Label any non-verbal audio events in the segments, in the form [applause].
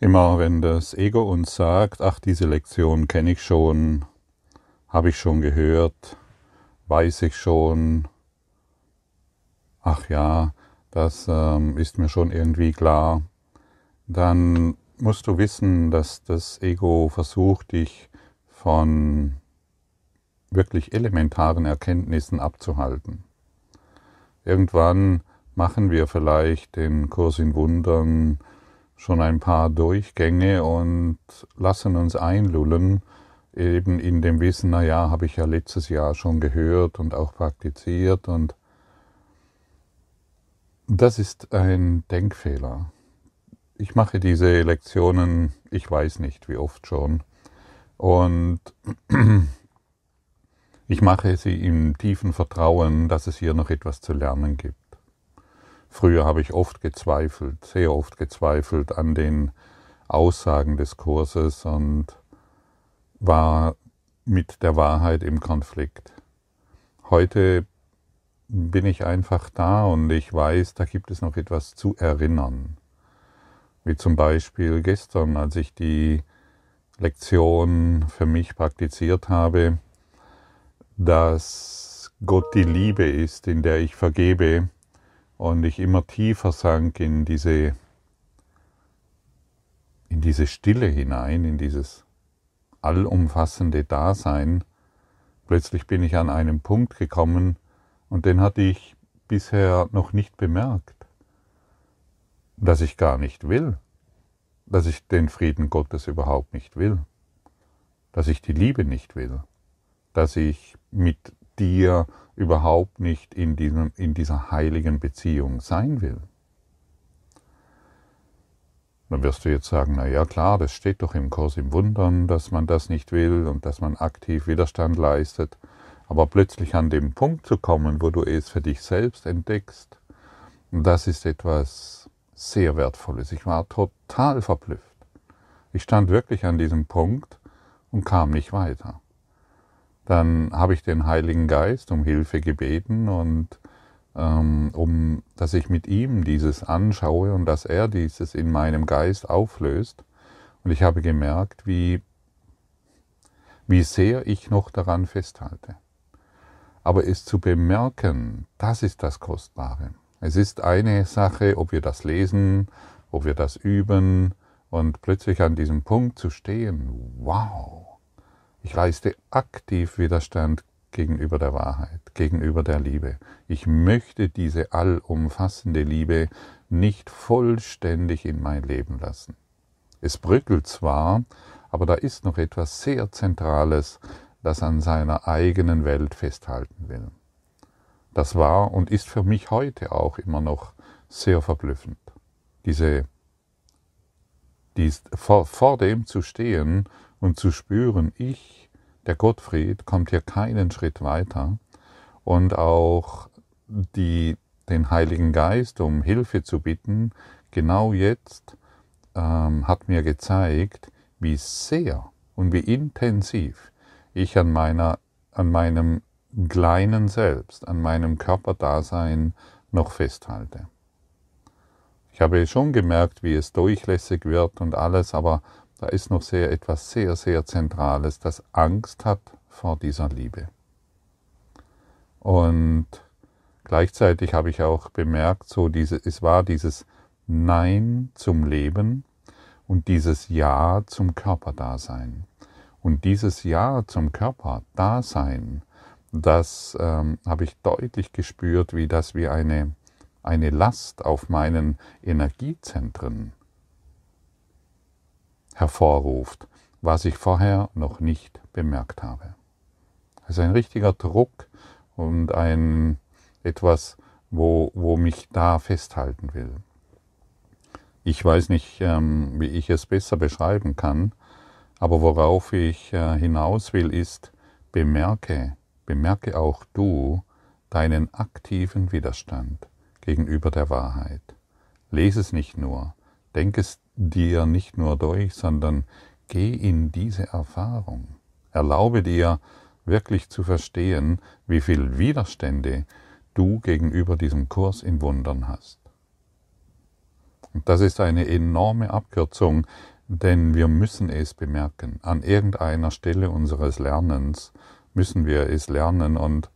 Immer wenn das Ego uns sagt, ach, diese Lektion kenne ich schon, habe ich schon gehört, weiß ich schon, ach ja, das ähm, ist mir schon irgendwie klar, dann musst du wissen, dass das Ego versucht, dich von wirklich elementaren Erkenntnissen abzuhalten. Irgendwann machen wir vielleicht den Kurs in Wundern schon ein paar Durchgänge und lassen uns einlullen, eben in dem Wissen, na ja, habe ich ja letztes Jahr schon gehört und auch praktiziert und das ist ein Denkfehler. Ich mache diese Lektionen, ich weiß nicht wie oft schon, und [clears throat] ich mache sie im tiefen Vertrauen, dass es hier noch etwas zu lernen gibt. Früher habe ich oft gezweifelt, sehr oft gezweifelt an den Aussagen des Kurses und war mit der Wahrheit im Konflikt. Heute bin ich einfach da und ich weiß, da gibt es noch etwas zu erinnern. Wie zum Beispiel gestern, als ich die Lektion für mich praktiziert habe, dass Gott die Liebe ist, in der ich vergebe und ich immer tiefer sank in diese, in diese Stille hinein, in dieses allumfassende Dasein. Plötzlich bin ich an einen Punkt gekommen und den hatte ich bisher noch nicht bemerkt, dass ich gar nicht will, dass ich den Frieden Gottes überhaupt nicht will, dass ich die Liebe nicht will, dass ich mit dir überhaupt nicht in, diesem, in dieser heiligen Beziehung sein will. Dann wirst du jetzt sagen, na ja, klar, das steht doch im Kurs im Wundern, dass man das nicht will und dass man aktiv Widerstand leistet. Aber plötzlich an dem Punkt zu kommen, wo du es für dich selbst entdeckst, das ist etwas sehr Wertvolles. Ich war total verblüfft. Ich stand wirklich an diesem Punkt und kam nicht weiter. Dann habe ich den Heiligen Geist um Hilfe gebeten und ähm, um, dass ich mit ihm dieses anschaue und dass er dieses in meinem Geist auflöst. Und ich habe gemerkt, wie, wie sehr ich noch daran festhalte. Aber es zu bemerken, das ist das Kostbare. Es ist eine Sache, ob wir das lesen, ob wir das üben und plötzlich an diesem Punkt zu stehen, wow, ich leiste aktiv Widerstand gegenüber der Wahrheit, gegenüber der Liebe. Ich möchte diese allumfassende Liebe nicht vollständig in mein Leben lassen. Es bröckelt zwar, aber da ist noch etwas sehr Zentrales, das an seiner eigenen Welt festhalten will. Das war und ist für mich heute auch immer noch sehr verblüffend. Diese, dies, vor, vor dem zu stehen und zu spüren, ich, der Gottfried, kommt hier keinen Schritt weiter und auch die, den Heiligen Geist um Hilfe zu bitten, genau jetzt ähm, hat mir gezeigt, wie sehr und wie intensiv ich an, meiner, an meinem kleinen Selbst, an meinem Körperdasein noch festhalte. Ich habe schon gemerkt, wie es durchlässig wird und alles, aber da ist noch sehr etwas sehr, sehr Zentrales, das Angst hat vor dieser Liebe. Und gleichzeitig habe ich auch bemerkt, so diese, es war dieses Nein zum Leben und dieses Ja zum Körperdasein. Und dieses Ja zum Körperdasein, das ähm, habe ich deutlich gespürt, wie das wie eine, eine Last auf meinen Energiezentren hervorruft, was ich vorher noch nicht bemerkt habe. Es ist ein richtiger Druck und ein etwas, wo, wo mich da festhalten will. Ich weiß nicht, ähm, wie ich es besser beschreiben kann, aber worauf ich äh, hinaus will, ist, bemerke, bemerke auch du deinen aktiven Widerstand gegenüber der Wahrheit. Lese es nicht nur, denk es dir nicht nur durch, sondern geh in diese Erfahrung. Erlaube dir wirklich zu verstehen, wie viel Widerstände du gegenüber diesem Kurs in Wundern hast. Das ist eine enorme Abkürzung, denn wir müssen es bemerken. An irgendeiner Stelle unseres Lernens müssen wir es lernen und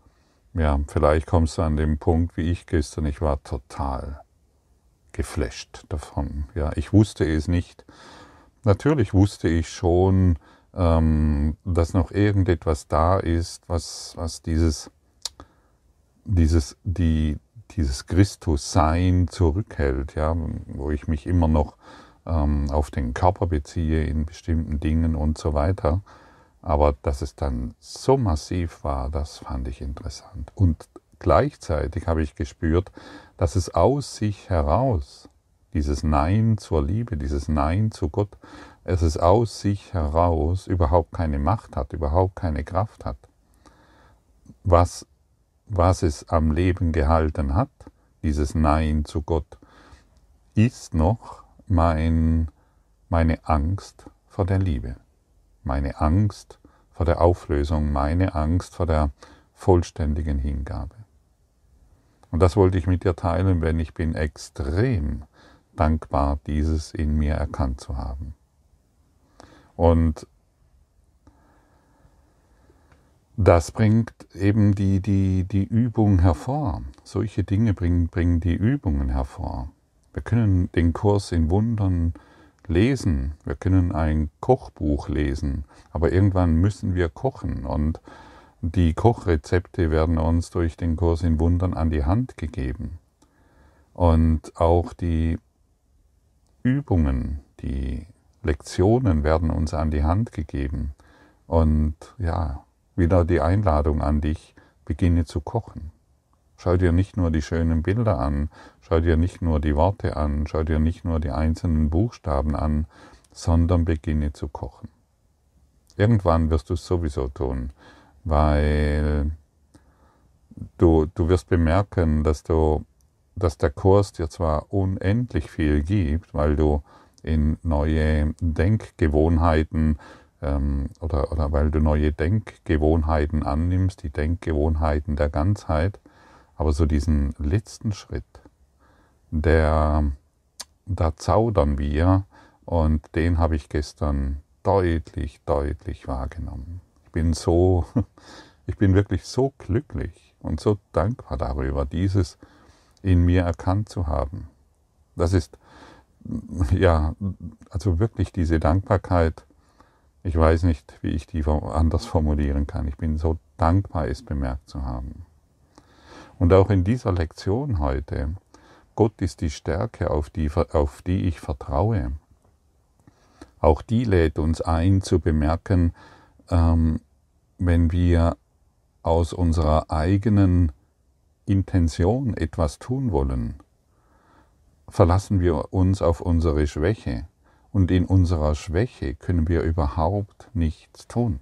ja, vielleicht kommst du an den Punkt wie ich gestern, ich war total geflasht davon. Ja, ich wusste es nicht. Natürlich wusste ich schon, ähm, dass noch irgendetwas da ist, was, was dieses, dieses, die, dieses Christus-Sein zurückhält, ja, wo ich mich immer noch ähm, auf den Körper beziehe in bestimmten Dingen und so weiter. Aber dass es dann so massiv war, das fand ich interessant. Und gleichzeitig habe ich gespürt, dass es aus sich heraus, dieses Nein zur Liebe, dieses Nein zu Gott, dass es aus sich heraus überhaupt keine Macht hat, überhaupt keine Kraft hat. Was, was es am Leben gehalten hat, dieses Nein zu Gott, ist noch mein, meine Angst vor der Liebe meine Angst vor der Auflösung, meine Angst vor der vollständigen Hingabe. Und das wollte ich mit dir teilen, wenn ich bin extrem dankbar, dieses in mir erkannt zu haben. Und das bringt eben die, die, die Übung hervor. Solche Dinge bringen, bringen die Übungen hervor. Wir können den Kurs in Wundern lesen, wir können ein Kochbuch lesen, aber irgendwann müssen wir kochen und die Kochrezepte werden uns durch den Kurs in Wundern an die Hand gegeben. Und auch die Übungen, die Lektionen werden uns an die Hand gegeben. Und ja, wieder die Einladung an dich, beginne zu kochen. Schau dir nicht nur die schönen Bilder an, schau dir nicht nur die Worte an, schau dir nicht nur die einzelnen Buchstaben an, sondern beginne zu kochen. Irgendwann wirst du es sowieso tun, weil du, du wirst bemerken, dass, du, dass der Kurs dir zwar unendlich viel gibt, weil du in neue Denkgewohnheiten ähm, oder, oder weil du neue Denkgewohnheiten annimmst, die Denkgewohnheiten der Ganzheit, aber so diesen letzten Schritt, der, da zaudern wir und den habe ich gestern deutlich, deutlich wahrgenommen. Bin so, [laughs] ich bin wirklich so glücklich und so dankbar darüber, dieses in mir erkannt zu haben. Das ist, ja, also wirklich diese Dankbarkeit, ich weiß nicht, wie ich die anders formulieren kann. Ich bin so dankbar, es bemerkt zu haben. Und auch in dieser Lektion heute, Gott ist die Stärke, auf die, auf die ich vertraue. Auch die lädt uns ein zu bemerken, ähm, wenn wir aus unserer eigenen Intention etwas tun wollen, verlassen wir uns auf unsere Schwäche und in unserer Schwäche können wir überhaupt nichts tun.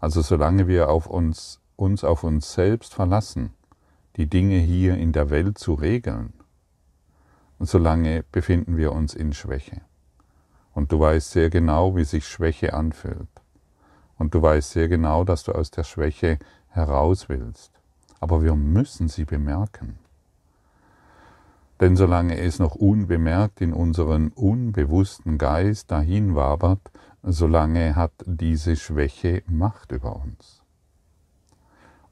Also solange wir auf uns, uns auf uns selbst verlassen, die Dinge hier in der Welt zu regeln. Solange befinden wir uns in Schwäche. Und du weißt sehr genau, wie sich Schwäche anfühlt. Und du weißt sehr genau, dass du aus der Schwäche heraus willst. Aber wir müssen sie bemerken. Denn solange es noch unbemerkt in unseren unbewussten Geist dahin wabert, solange hat diese Schwäche Macht über uns.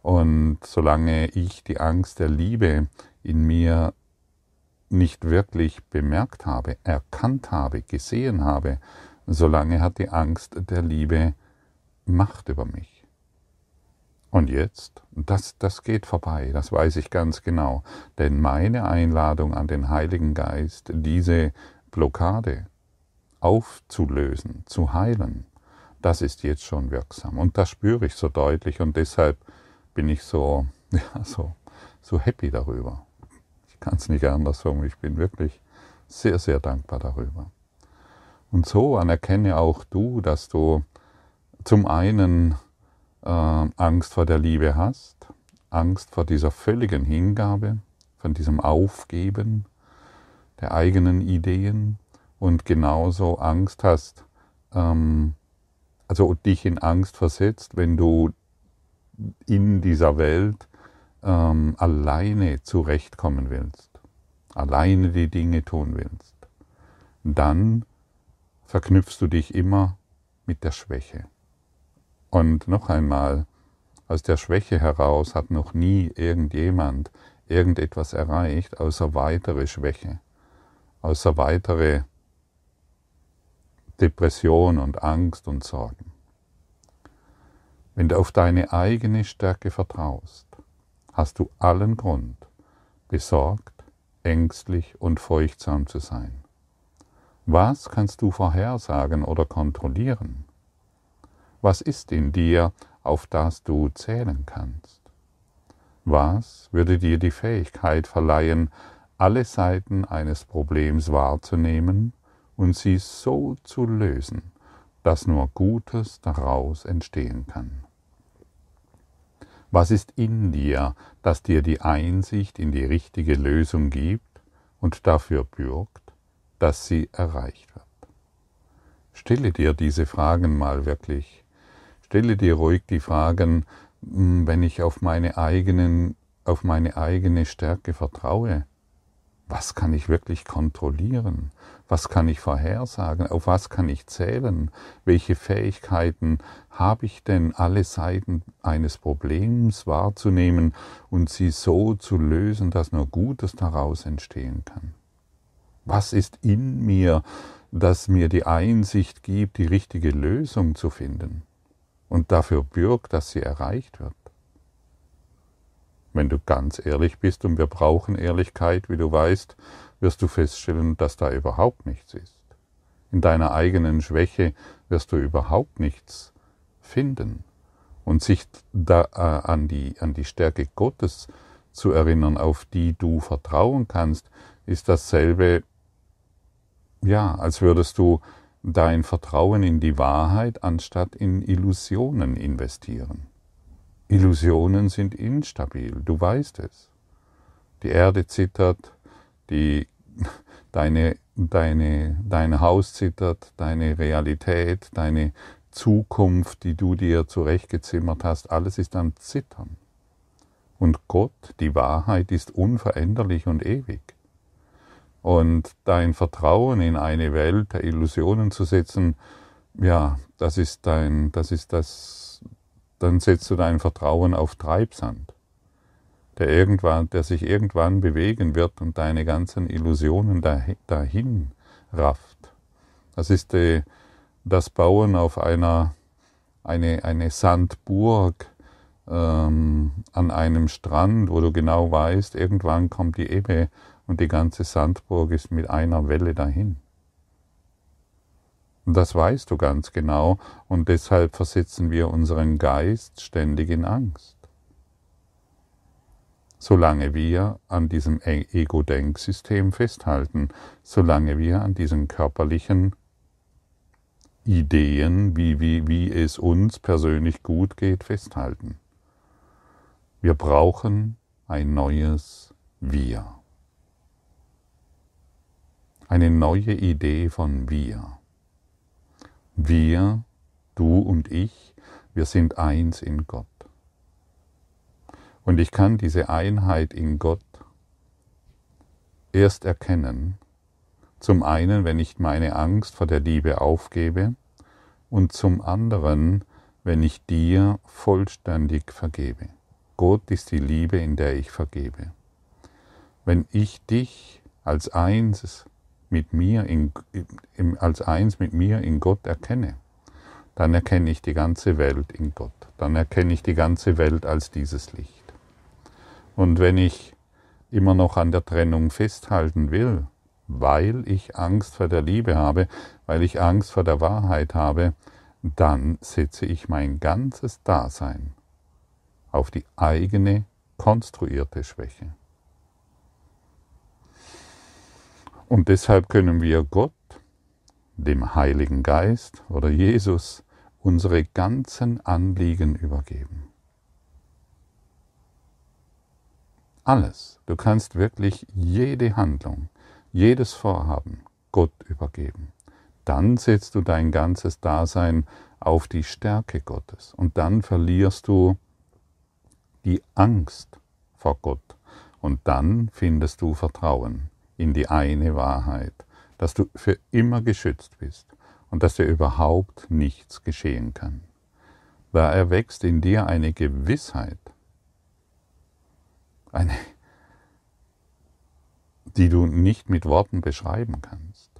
Und solange ich die Angst der Liebe in mir nicht wirklich bemerkt habe, erkannt habe, gesehen habe, solange hat die Angst der Liebe Macht über mich. Und jetzt, das, das geht vorbei, das weiß ich ganz genau, denn meine Einladung an den Heiligen Geist, diese Blockade aufzulösen, zu heilen, das ist jetzt schon wirksam. Und das spüre ich so deutlich und deshalb bin ich so, [laughs] ja, so, so happy darüber. Ich kann es nicht anders sagen. Ich bin wirklich sehr, sehr dankbar darüber. Und so anerkenne auch du, dass du zum einen äh, Angst vor der Liebe hast, Angst vor dieser völligen Hingabe, von diesem Aufgeben der eigenen Ideen und genauso Angst hast, ähm, also dich in Angst versetzt, wenn du in dieser Welt ähm, alleine zurechtkommen willst, alleine die Dinge tun willst. dann verknüpfst du dich immer mit der Schwäche. Und noch einmal, aus der Schwäche heraus hat noch nie irgendjemand irgendetwas erreicht, außer weitere Schwäche, außer weitere Depression und Angst und Sorgen. Wenn du auf deine eigene Stärke vertraust, hast du allen Grund, besorgt, ängstlich und furchtsam zu sein. Was kannst du vorhersagen oder kontrollieren? Was ist in dir, auf das du zählen kannst? Was würde dir die Fähigkeit verleihen, alle Seiten eines Problems wahrzunehmen und sie so zu lösen, dass nur Gutes daraus entstehen kann? Was ist in dir, das dir die Einsicht in die richtige Lösung gibt und dafür bürgt, dass sie erreicht wird? Stelle dir diese Fragen mal wirklich. Stelle dir ruhig die Fragen, hm, wenn ich auf meine eigenen, auf meine eigene Stärke vertraue, was kann ich wirklich kontrollieren? Was kann ich vorhersagen? Auf was kann ich zählen? Welche Fähigkeiten habe ich denn, alle Seiten eines Problems wahrzunehmen und sie so zu lösen, dass nur Gutes daraus entstehen kann? Was ist in mir, das mir die Einsicht gibt, die richtige Lösung zu finden und dafür bürgt, dass sie erreicht wird? Wenn du ganz ehrlich bist, und wir brauchen Ehrlichkeit, wie du weißt, wirst du feststellen, dass da überhaupt nichts ist. In deiner eigenen Schwäche wirst du überhaupt nichts finden. Und sich da, äh, an, die, an die Stärke Gottes zu erinnern, auf die du vertrauen kannst, ist dasselbe, ja, als würdest du dein Vertrauen in die Wahrheit anstatt in Illusionen investieren. Illusionen sind instabil, du weißt es. Die Erde zittert, die, deine, deine, dein Haus zittert, deine Realität, deine Zukunft, die du dir zurechtgezimmert hast, alles ist am Zittern. Und Gott, die Wahrheit, ist unveränderlich und ewig. Und dein Vertrauen in eine Welt der Illusionen zu setzen, ja, das ist dein, das ist das dann setzt du dein Vertrauen auf Treibsand, der, irgendwann, der sich irgendwann bewegen wird und deine ganzen Illusionen dahin rafft. Das ist die, das Bauen auf einer eine, eine Sandburg ähm, an einem Strand, wo du genau weißt, irgendwann kommt die Ebbe und die ganze Sandburg ist mit einer Welle dahin. Und das weißt du ganz genau und deshalb versetzen wir unseren Geist ständig in Angst. Solange wir an diesem e- Ego-Denksystem festhalten, solange wir an diesen körperlichen Ideen, wie, wie, wie es uns persönlich gut geht, festhalten. Wir brauchen ein neues Wir. Eine neue Idee von Wir. Wir, du und ich, wir sind eins in Gott. Und ich kann diese Einheit in Gott erst erkennen, zum einen, wenn ich meine Angst vor der Liebe aufgebe und zum anderen, wenn ich dir vollständig vergebe. Gott ist die Liebe, in der ich vergebe. Wenn ich dich als eins mit mir in, als eins mit mir in Gott erkenne, dann erkenne ich die ganze Welt in Gott. Dann erkenne ich die ganze Welt als dieses Licht. Und wenn ich immer noch an der Trennung festhalten will, weil ich Angst vor der Liebe habe, weil ich Angst vor der Wahrheit habe, dann setze ich mein ganzes Dasein auf die eigene konstruierte Schwäche. Und deshalb können wir Gott, dem Heiligen Geist oder Jesus unsere ganzen Anliegen übergeben. Alles. Du kannst wirklich jede Handlung, jedes Vorhaben Gott übergeben. Dann setzt du dein ganzes Dasein auf die Stärke Gottes und dann verlierst du die Angst vor Gott und dann findest du Vertrauen in die eine Wahrheit, dass du für immer geschützt bist und dass dir überhaupt nichts geschehen kann. Da erwächst in dir eine Gewissheit, eine, die du nicht mit Worten beschreiben kannst.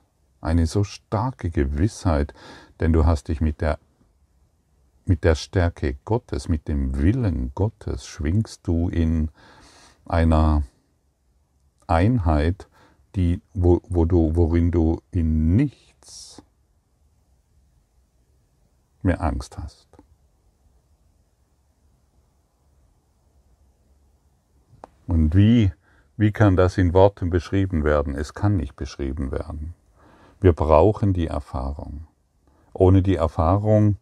Eine so starke Gewissheit, denn du hast dich mit der, mit der Stärke Gottes, mit dem Willen Gottes, schwingst du in einer Einheit, die, wo, wo du, worin du in nichts mehr Angst hast. Und wie, wie kann das in Worten beschrieben werden? Es kann nicht beschrieben werden. Wir brauchen die Erfahrung. Ohne die Erfahrung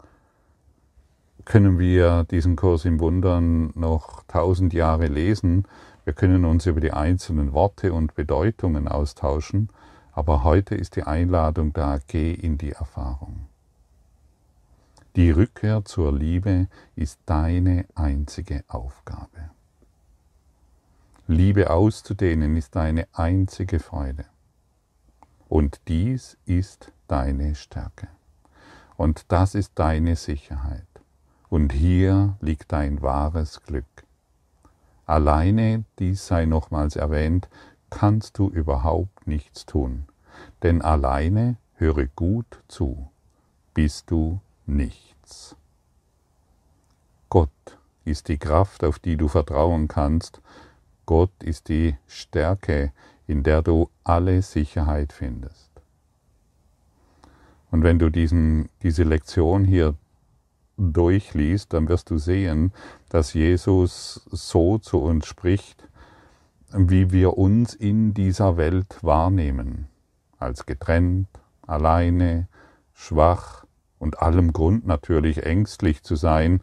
können wir diesen Kurs im Wundern noch tausend Jahre lesen. Wir können uns über die einzelnen Worte und Bedeutungen austauschen. Aber heute ist die Einladung da, geh in die Erfahrung. Die Rückkehr zur Liebe ist deine einzige Aufgabe. Liebe auszudehnen ist deine einzige Freude. Und dies ist deine Stärke. Und das ist deine Sicherheit. Und hier liegt dein wahres Glück. Alleine, dies sei nochmals erwähnt, kannst du überhaupt nichts tun. Denn alleine, höre gut zu, bist du nichts. Gott ist die Kraft, auf die du vertrauen kannst, Gott ist die Stärke, in der du alle Sicherheit findest. Und wenn du diesen, diese Lektion hier durchliest, dann wirst du sehen, dass Jesus so zu uns spricht, wie wir uns in dieser Welt wahrnehmen, als getrennt, alleine, schwach und allem Grund natürlich ängstlich zu sein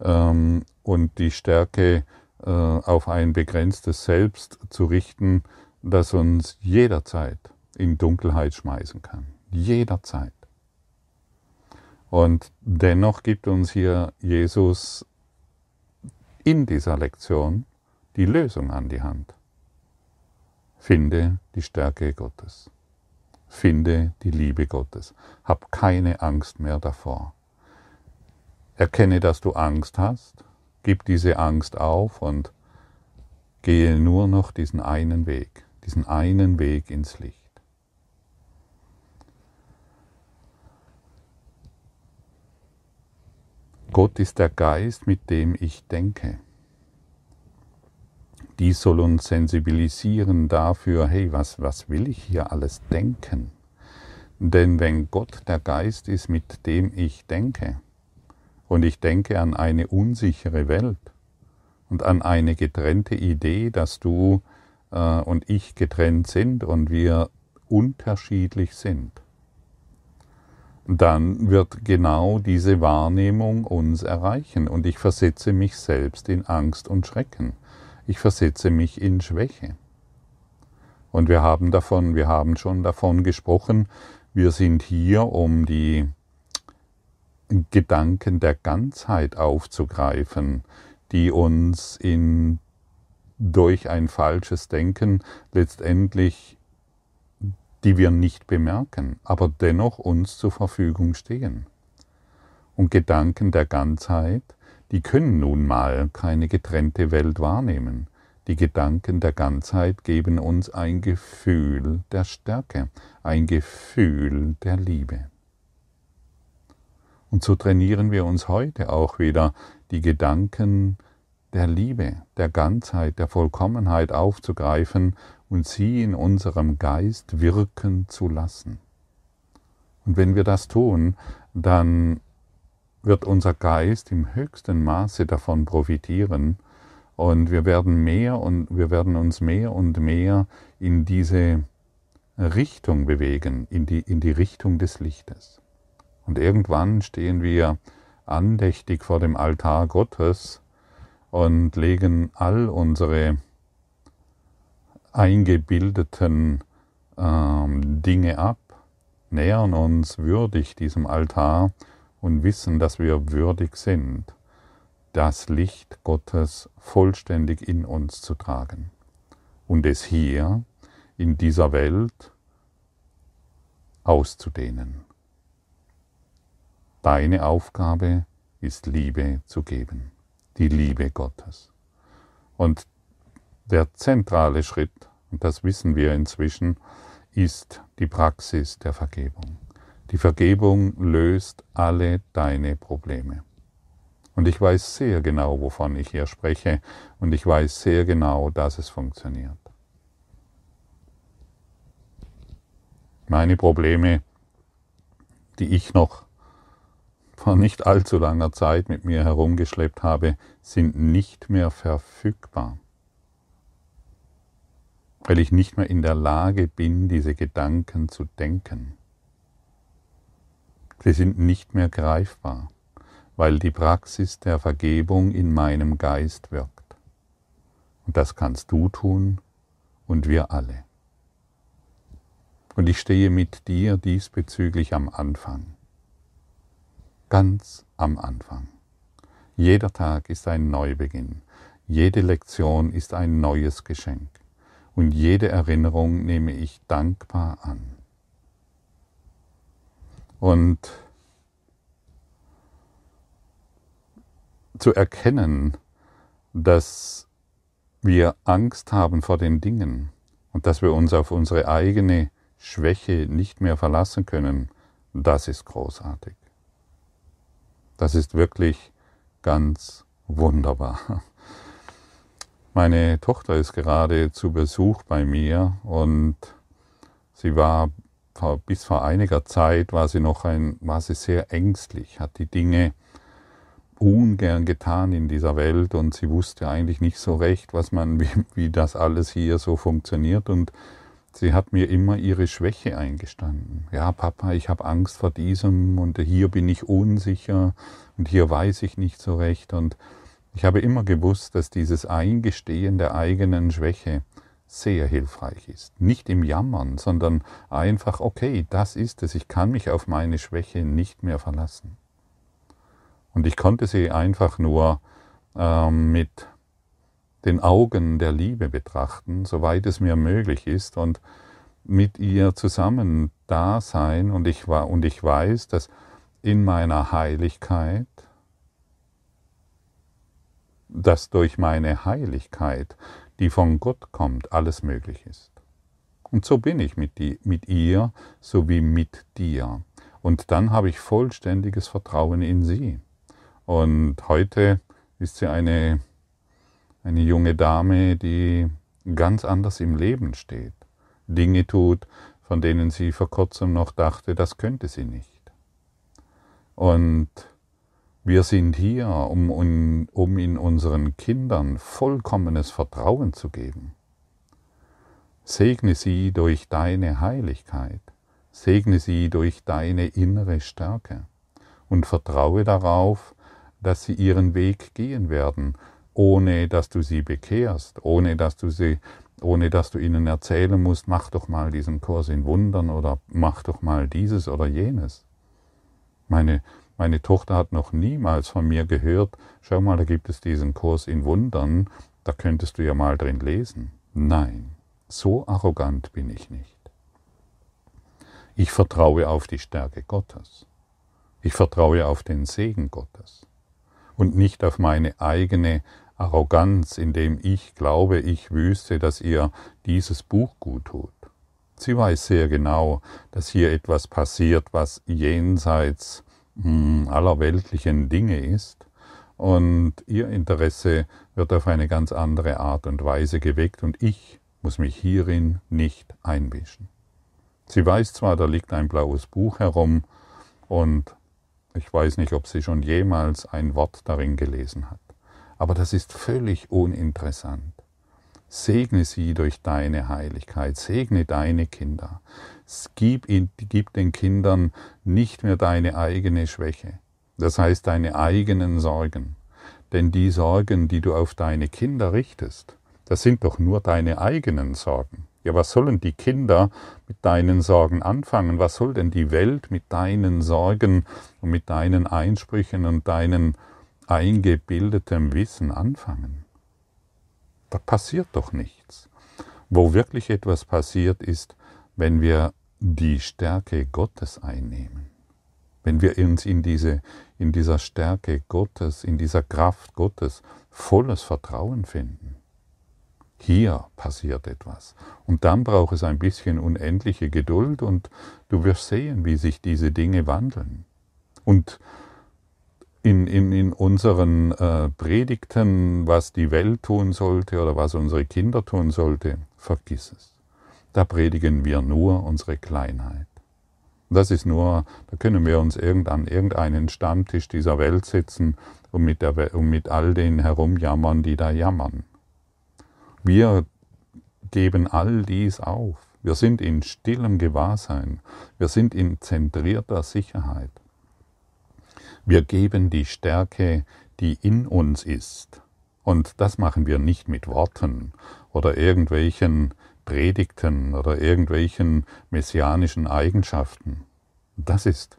ähm, und die Stärke äh, auf ein begrenztes Selbst zu richten, das uns jederzeit in Dunkelheit schmeißen kann. Jederzeit. Und dennoch gibt uns hier Jesus in dieser Lektion die Lösung an die Hand. Finde die Stärke Gottes. Finde die Liebe Gottes. Hab keine Angst mehr davor. Erkenne, dass du Angst hast Gib diese Angst auf und gehe nur noch diesen einen Weg, diesen einen Weg ins Licht. Gott ist der Geist, mit dem ich denke. Dies soll uns sensibilisieren dafür, hey, was, was will ich hier alles denken? Denn wenn Gott der Geist ist, mit dem ich denke, und ich denke an eine unsichere Welt und an eine getrennte Idee, dass du äh, und ich getrennt sind und wir unterschiedlich sind. Dann wird genau diese Wahrnehmung uns erreichen und ich versetze mich selbst in Angst und Schrecken. Ich versetze mich in Schwäche. Und wir haben davon, wir haben schon davon gesprochen, wir sind hier, um die Gedanken der Ganzheit aufzugreifen, die uns in, durch ein falsches Denken letztendlich, die wir nicht bemerken, aber dennoch uns zur Verfügung stehen. Und Gedanken der Ganzheit, die können nun mal keine getrennte Welt wahrnehmen. Die Gedanken der Ganzheit geben uns ein Gefühl der Stärke, ein Gefühl der Liebe. Und so trainieren wir uns heute auch wieder, die Gedanken der Liebe, der Ganzheit, der Vollkommenheit aufzugreifen und sie in unserem Geist wirken zu lassen. Und wenn wir das tun, dann wird unser Geist im höchsten Maße davon profitieren und wir werden mehr und wir werden uns mehr und mehr in diese Richtung bewegen, in die, in die Richtung des Lichtes. Und irgendwann stehen wir andächtig vor dem Altar Gottes und legen all unsere eingebildeten ähm, Dinge ab, nähern uns würdig diesem Altar und wissen, dass wir würdig sind, das Licht Gottes vollständig in uns zu tragen und es hier in dieser Welt auszudehnen. Deine Aufgabe ist Liebe zu geben, die Liebe Gottes. Und der zentrale Schritt, und das wissen wir inzwischen, ist die Praxis der Vergebung. Die Vergebung löst alle deine Probleme. Und ich weiß sehr genau, wovon ich hier spreche, und ich weiß sehr genau, dass es funktioniert. Meine Probleme, die ich noch vor nicht allzu langer Zeit mit mir herumgeschleppt habe, sind nicht mehr verfügbar, weil ich nicht mehr in der Lage bin, diese Gedanken zu denken. Sie sind nicht mehr greifbar, weil die Praxis der Vergebung in meinem Geist wirkt. Und das kannst du tun und wir alle. Und ich stehe mit dir diesbezüglich am Anfang ganz am Anfang. Jeder Tag ist ein Neubeginn, jede Lektion ist ein neues Geschenk und jede Erinnerung nehme ich dankbar an. Und zu erkennen, dass wir Angst haben vor den Dingen und dass wir uns auf unsere eigene Schwäche nicht mehr verlassen können, das ist großartig. Das ist wirklich ganz wunderbar. Meine Tochter ist gerade zu Besuch bei mir und sie war bis vor einiger Zeit war sie noch ein, war sie sehr ängstlich, hat die Dinge ungern getan in dieser Welt und sie wusste eigentlich nicht so recht, was man, [laughs] wie, wie das alles hier so funktioniert und Sie hat mir immer ihre Schwäche eingestanden. Ja, Papa, ich habe Angst vor diesem und hier bin ich unsicher und hier weiß ich nicht so recht. Und ich habe immer gewusst, dass dieses Eingestehen der eigenen Schwäche sehr hilfreich ist. Nicht im Jammern, sondern einfach, okay, das ist es, ich kann mich auf meine Schwäche nicht mehr verlassen. Und ich konnte sie einfach nur ähm, mit den Augen der Liebe betrachten, soweit es mir möglich ist und mit ihr zusammen da sein und ich war und ich weiß, dass in meiner Heiligkeit, dass durch meine Heiligkeit, die von Gott kommt, alles möglich ist. Und so bin ich mit, die, mit ihr sowie mit dir. Und dann habe ich vollständiges Vertrauen in sie. Und heute ist sie eine eine junge Dame, die ganz anders im Leben steht, Dinge tut, von denen sie vor kurzem noch dachte, das könnte sie nicht. Und wir sind hier, um, um in unseren Kindern vollkommenes Vertrauen zu geben. Segne sie durch deine Heiligkeit, segne sie durch deine innere Stärke und vertraue darauf, dass sie ihren Weg gehen werden ohne dass du sie bekehrst, ohne dass du sie, ohne dass du ihnen erzählen musst, mach doch mal diesen Kurs in Wundern oder mach doch mal dieses oder jenes. Meine, meine Tochter hat noch niemals von mir gehört, schau mal, da gibt es diesen Kurs in Wundern, da könntest du ja mal drin lesen. Nein, so arrogant bin ich nicht. Ich vertraue auf die Stärke Gottes. Ich vertraue auf den Segen Gottes und nicht auf meine eigene Arroganz, indem ich glaube, ich wüsste, dass ihr dieses Buch gut tut. Sie weiß sehr genau, dass hier etwas passiert, was jenseits aller weltlichen Dinge ist, und ihr Interesse wird auf eine ganz andere Art und Weise geweckt, und ich muss mich hierin nicht einmischen. Sie weiß zwar, da liegt ein blaues Buch herum, und ich weiß nicht, ob sie schon jemals ein Wort darin gelesen hat. Aber das ist völlig uninteressant. Segne sie durch deine Heiligkeit, segne deine Kinder. Gib, gib den Kindern nicht mehr deine eigene Schwäche, das heißt deine eigenen Sorgen. Denn die Sorgen, die du auf deine Kinder richtest, das sind doch nur deine eigenen Sorgen. Ja, was sollen die Kinder mit deinen Sorgen anfangen? Was soll denn die Welt mit deinen Sorgen und mit deinen Einsprüchen und deinen eingebildetem Wissen anfangen. Da passiert doch nichts. Wo wirklich etwas passiert ist, wenn wir die Stärke Gottes einnehmen, wenn wir uns in, diese, in dieser Stärke Gottes, in dieser Kraft Gottes volles Vertrauen finden, hier passiert etwas. Und dann braucht es ein bisschen unendliche Geduld und du wirst sehen, wie sich diese Dinge wandeln. Und in, in, in unseren äh, Predigten, was die Welt tun sollte oder was unsere Kinder tun sollte, vergiss es. Da predigen wir nur unsere Kleinheit. Das ist nur, da können wir uns irgend an irgendeinen Stammtisch dieser Welt setzen und mit, der, und mit all den herumjammern, die da jammern. Wir geben all dies auf. Wir sind in stillem Gewahrsein. Wir sind in zentrierter Sicherheit. Wir geben die Stärke, die in uns ist. Und das machen wir nicht mit Worten oder irgendwelchen Predigten oder irgendwelchen messianischen Eigenschaften. Das ist,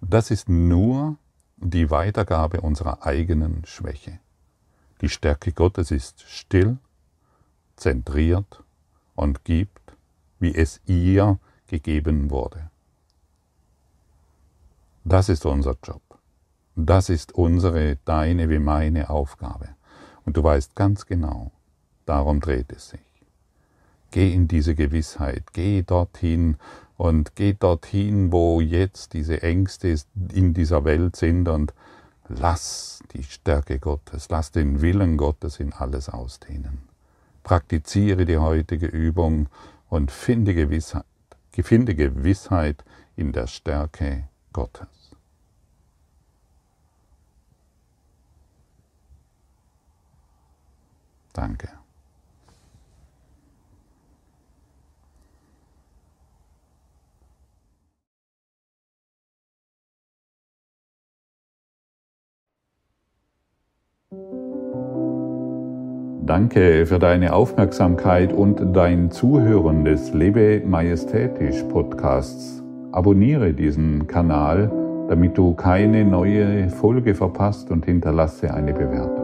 das ist nur die Weitergabe unserer eigenen Schwäche. Die Stärke Gottes ist still, zentriert und gibt, wie es ihr gegeben wurde. Das ist unser Job. Das ist unsere, deine wie meine Aufgabe. Und du weißt ganz genau, darum dreht es sich. Geh in diese Gewissheit, geh dorthin und geh dorthin, wo jetzt diese Ängste in dieser Welt sind und lass die Stärke Gottes, lass den Willen Gottes in alles ausdehnen. Praktiziere die heutige Übung und finde Gewissheit, finde Gewissheit in der Stärke Gottes. Danke. Danke für deine Aufmerksamkeit und dein Zuhören des Lebe Majestätisch Podcasts. Abonniere diesen Kanal, damit du keine neue Folge verpasst und hinterlasse eine Bewertung.